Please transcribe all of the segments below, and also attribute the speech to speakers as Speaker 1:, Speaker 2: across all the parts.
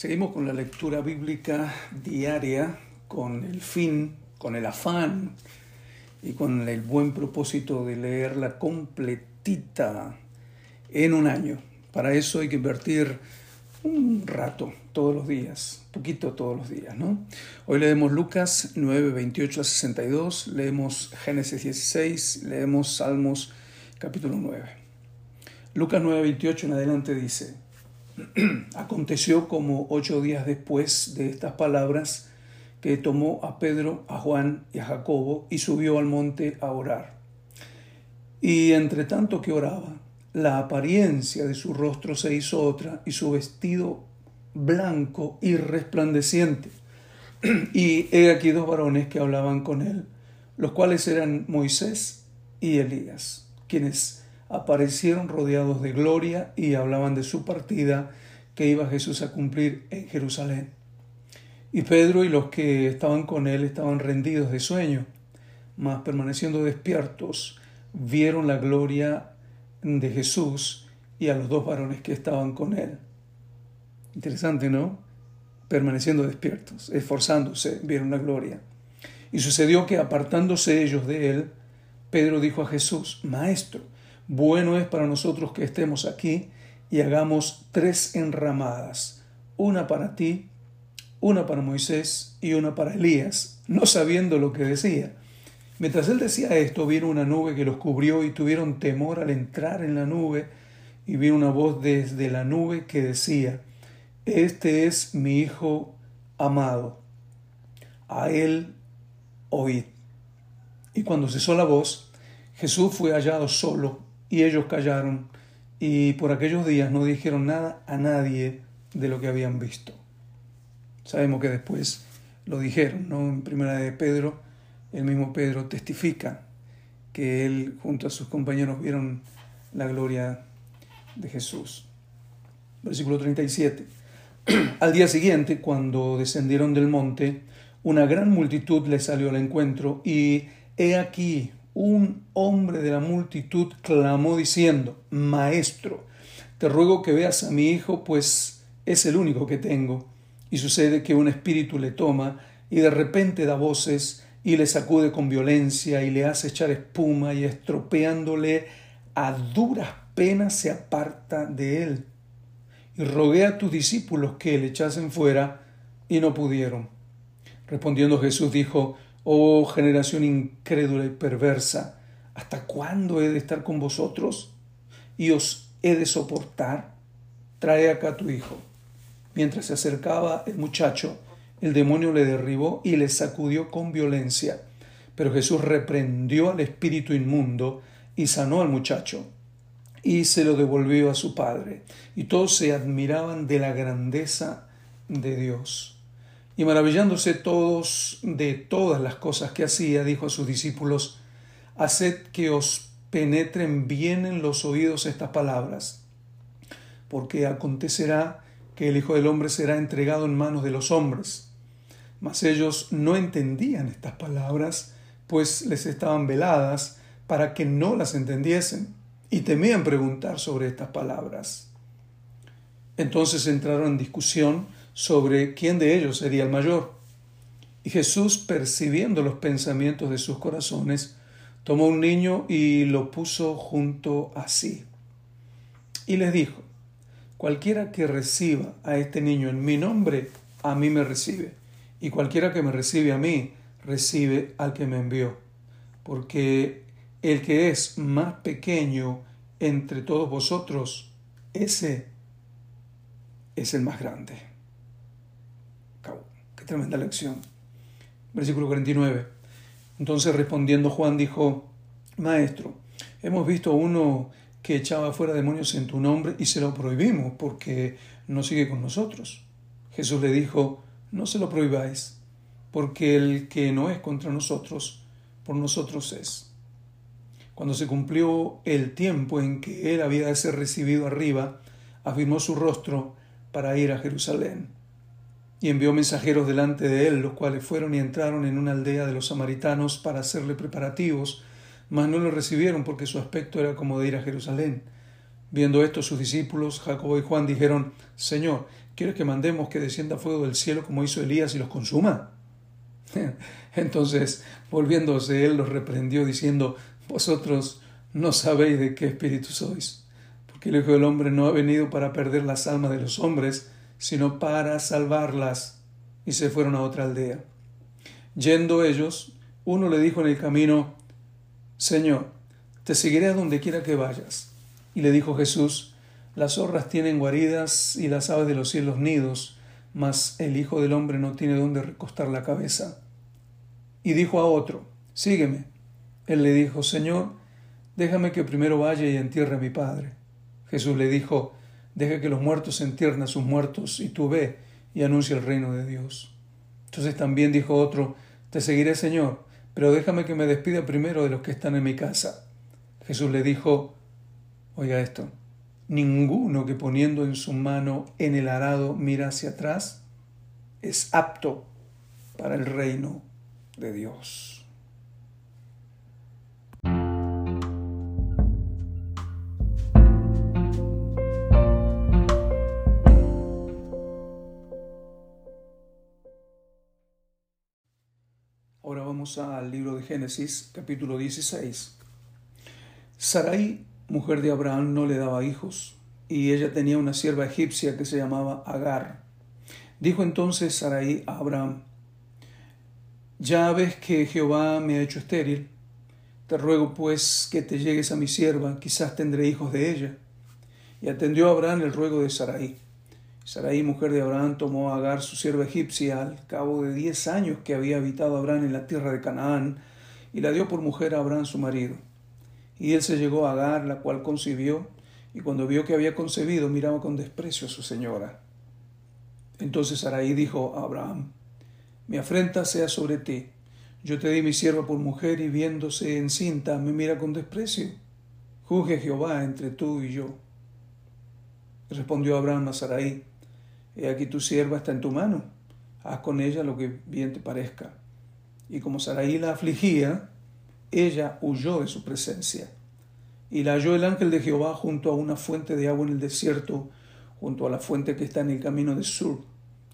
Speaker 1: Seguimos con la lectura bíblica diaria con el fin, con el afán y con el buen propósito de leerla completita en un año. Para eso hay que invertir un rato todos los días, poquito todos los días, ¿no? Hoy leemos Lucas 9, 28 a 62, leemos Génesis 16, leemos Salmos capítulo 9. Lucas 9, 28 en adelante dice, Aconteció como ocho días después de estas palabras que tomó a Pedro, a Juan y a Jacobo y subió al monte a orar. Y entre tanto que oraba, la apariencia de su rostro se hizo otra y su vestido blanco y resplandeciente. Y he aquí dos varones que hablaban con él, los cuales eran Moisés y Elías, quienes aparecieron rodeados de gloria y hablaban de su partida que iba Jesús a cumplir en Jerusalén. Y Pedro y los que estaban con él estaban rendidos de sueño, mas permaneciendo despiertos, vieron la gloria de Jesús y a los dos varones que estaban con él. Interesante, ¿no? Permaneciendo despiertos, esforzándose, vieron la gloria. Y sucedió que apartándose ellos de él, Pedro dijo a Jesús, Maestro, bueno es para nosotros que estemos aquí y hagamos tres enramadas, una para ti, una para Moisés y una para Elías, no sabiendo lo que decía. Mientras él decía esto, vino una nube que los cubrió y tuvieron temor al entrar en la nube, y vino una voz desde la nube que decía, Este es mi Hijo amado, a él oíd. Y cuando cesó la voz, Jesús fue hallado solo y ellos callaron y por aquellos días no dijeron nada a nadie de lo que habían visto. Sabemos que después lo dijeron, ¿no? En primera de Pedro, el mismo Pedro testifica que él junto a sus compañeros vieron la gloria de Jesús. Versículo 37. Al día siguiente, cuando descendieron del monte, una gran multitud les salió al encuentro y he aquí un hombre de la multitud clamó diciendo, Maestro, te ruego que veas a mi hijo, pues es el único que tengo. Y sucede que un espíritu le toma y de repente da voces y le sacude con violencia y le hace echar espuma y estropeándole a duras penas se aparta de él. Y rogué a tus discípulos que le echasen fuera y no pudieron. Respondiendo Jesús dijo, Oh generación incrédula y perversa, ¿hasta cuándo he de estar con vosotros y os he de soportar? Trae acá tu hijo. Mientras se acercaba el muchacho, el demonio le derribó y le sacudió con violencia. Pero Jesús reprendió al espíritu inmundo y sanó al muchacho y se lo devolvió a su padre. Y todos se admiraban de la grandeza de Dios. Y maravillándose todos de todas las cosas que hacía, dijo a sus discípulos, Haced que os penetren bien en los oídos estas palabras, porque acontecerá que el Hijo del Hombre será entregado en manos de los hombres. Mas ellos no entendían estas palabras, pues les estaban veladas para que no las entendiesen, y temían preguntar sobre estas palabras. Entonces entraron en discusión, sobre quién de ellos sería el mayor. Y Jesús, percibiendo los pensamientos de sus corazones, tomó un niño y lo puso junto a sí. Y les dijo, cualquiera que reciba a este niño en mi nombre, a mí me recibe. Y cualquiera que me recibe a mí, recibe al que me envió. Porque el que es más pequeño entre todos vosotros, ese es el más grande tremenda lección. Versículo 49. Entonces respondiendo Juan dijo, Maestro, hemos visto uno que echaba fuera demonios en tu nombre y se lo prohibimos porque no sigue con nosotros. Jesús le dijo, no se lo prohibáis, porque el que no es contra nosotros, por nosotros es. Cuando se cumplió el tiempo en que él había de ser recibido arriba, afirmó su rostro para ir a Jerusalén y envió mensajeros delante de él, los cuales fueron y entraron en una aldea de los samaritanos para hacerle preparativos, mas no lo recibieron porque su aspecto era como de ir a Jerusalén. Viendo esto, sus discípulos, Jacobo y Juan, dijeron, Señor, ¿quieres que mandemos que descienda fuego del cielo como hizo Elías y los consuma? Entonces, volviéndose él, los reprendió diciendo, Vosotros no sabéis de qué espíritu sois, porque el Hijo del Hombre no ha venido para perder las almas de los hombres, sino para salvarlas. Y se fueron a otra aldea. Yendo ellos, uno le dijo en el camino, Señor, te seguiré a donde quiera que vayas. Y le dijo Jesús, las zorras tienen guaridas y las aves de los cielos nidos, mas el Hijo del Hombre no tiene dónde recostar la cabeza. Y dijo a otro, Sígueme. Él le dijo, Señor, déjame que primero vaya y entierre a mi Padre. Jesús le dijo, Deja que los muertos entierren a sus muertos, y tú ve y anuncia el reino de Dios. Entonces también dijo otro, Te seguiré, Señor, pero déjame que me despida primero de los que están en mi casa. Jesús le dijo, Oiga esto, ninguno que poniendo en su mano en el arado mira hacia atrás es apto para el reino de Dios. Vamos al libro de Génesis, capítulo 16. Sarai, mujer de Abraham, no le daba hijos, y ella tenía una sierva egipcia que se llamaba Agar. Dijo entonces Sarai a Abraham, ya ves que Jehová me ha hecho estéril. Te ruego pues que te llegues a mi sierva, quizás tendré hijos de ella. Y atendió Abraham el ruego de Sarai. Sarai, mujer de Abraham, tomó a Agar, su sierva egipcia, al cabo de diez años que había habitado Abraham en la tierra de Canaán, y la dio por mujer a Abraham su marido. Y él se llegó a Agar, la cual concibió, y cuando vio que había concebido, miraba con desprecio a su señora. Entonces Sarai dijo a Abraham, mi afrenta sea sobre ti. Yo te di mi sierva por mujer y viéndose encinta me mira con desprecio. Juzgue Jehová entre tú y yo. Respondió Abraham a Sarai, He aquí tu sierva está en tu mano, haz con ella lo que bien te parezca. Y como Sarai la afligía, ella huyó de su presencia. Y la halló el ángel de Jehová junto a una fuente de agua en el desierto, junto a la fuente que está en el camino de Sur.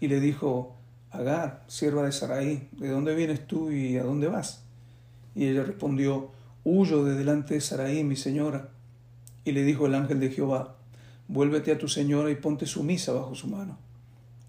Speaker 1: Y le dijo, Agar, sierva de Sarai, ¿de dónde vienes tú y a dónde vas? Y ella respondió, Huyo de delante de Sarai, mi señora. Y le dijo el ángel de Jehová, Vuélvete a tu señora y ponte sumisa bajo su mano.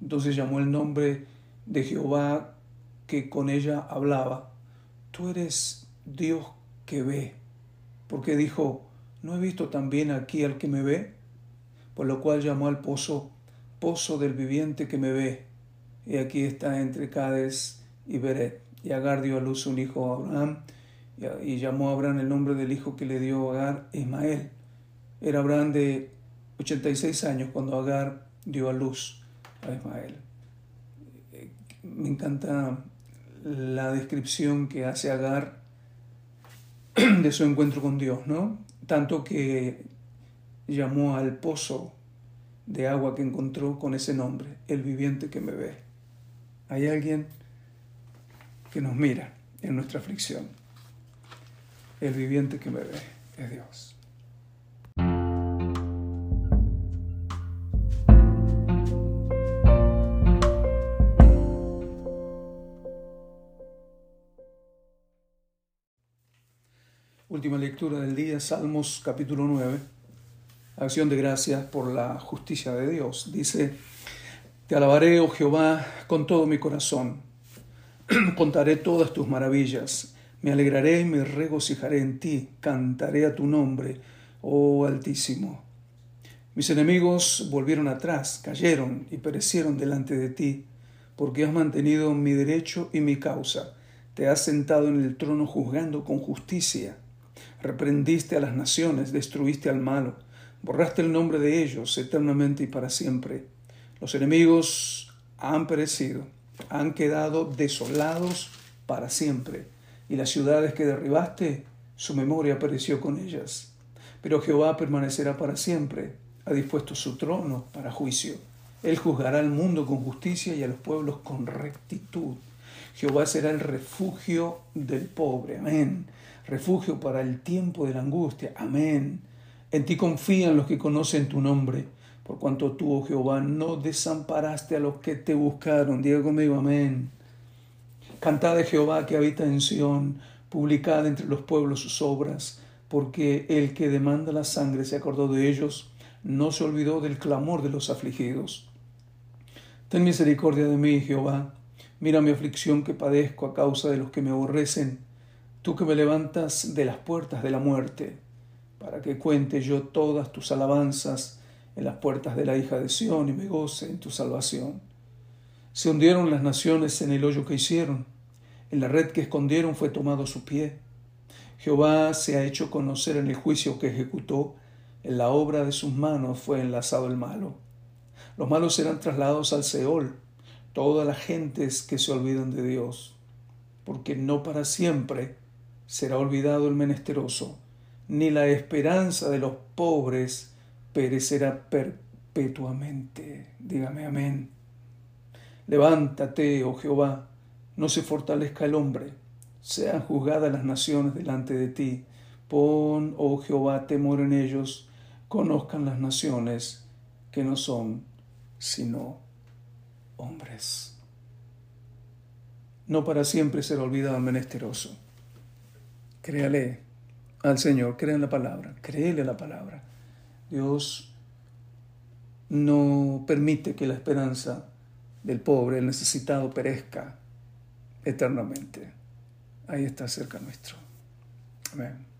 Speaker 1: Entonces llamó el nombre de Jehová que con ella hablaba, tú eres Dios que ve, porque dijo, ¿no he visto también aquí al que me ve? Por lo cual llamó al pozo, pozo del viviente que me ve y aquí está entre Cades y Beret. Y Agar dio a luz un hijo a Abraham, y llamó a Abraham el nombre del hijo que le dio Agar, Ismael. Era Abraham de 86 años cuando Agar dio a luz a Ismael. Me encanta la descripción que hace Agar de su encuentro con Dios, ¿no? Tanto que llamó al pozo de agua que encontró con ese nombre, el viviente que me ve. Hay alguien que nos mira en nuestra aflicción. El viviente que me ve es Dios. Última lectura del día, Salmos capítulo 9. Acción de gracias por la justicia de Dios. Dice, te alabaré, oh Jehová, con todo mi corazón. Contaré todas tus maravillas. Me alegraré y me regocijaré en ti. Cantaré a tu nombre, oh Altísimo. Mis enemigos volvieron atrás, cayeron y perecieron delante de ti, porque has mantenido mi derecho y mi causa. Te has sentado en el trono juzgando con justicia. Reprendiste a las naciones, destruiste al malo Borraste el nombre de ellos eternamente y para siempre. Los enemigos han perecido, han quedado desolados para siempre. Y las ciudades que derribaste, su memoria pereció con ellas. Pero Jehová permanecerá para siempre, ha dispuesto su trono para juicio. Él juzgará al mundo con justicia y a los pueblos con rectitud. Jehová será el refugio del pobre. Amén. Refugio para el tiempo de la angustia. Amén. En ti confían los que conocen tu nombre, por cuanto tú, oh Jehová, no desamparaste a los que te buscaron. Diga conmigo, amén. Cantad de Jehová que habita en Sión, publicad entre los pueblos sus obras, porque el que demanda la sangre se acordó de ellos, no se olvidó del clamor de los afligidos. Ten misericordia de mí, Jehová Mira mi aflicción que padezco a causa de los que me aborrecen, tú que me levantas de las puertas de la muerte, para que cuente yo todas tus alabanzas en las puertas de la hija de Sión y me goce en tu salvación. Se hundieron las naciones en el hoyo que hicieron, en la red que escondieron fue tomado su pie. Jehová se ha hecho conocer en el juicio que ejecutó, en la obra de sus manos fue enlazado el malo. Los malos serán trasladados al Seol, todas las gentes que se olvidan de Dios, porque no para siempre será olvidado el menesteroso, ni la esperanza de los pobres perecerá perpetuamente. Dígame amén. Levántate, oh Jehová, no se fortalezca el hombre, sean juzgadas las naciones delante de ti. Pon, oh Jehová, temor en ellos, conozcan las naciones que no son sino hombres. No para siempre será olvidado el menesteroso. Créale al Señor, crea en la palabra, créele la palabra. Dios no permite que la esperanza del pobre, el necesitado, perezca eternamente. Ahí está cerca nuestro. Amén.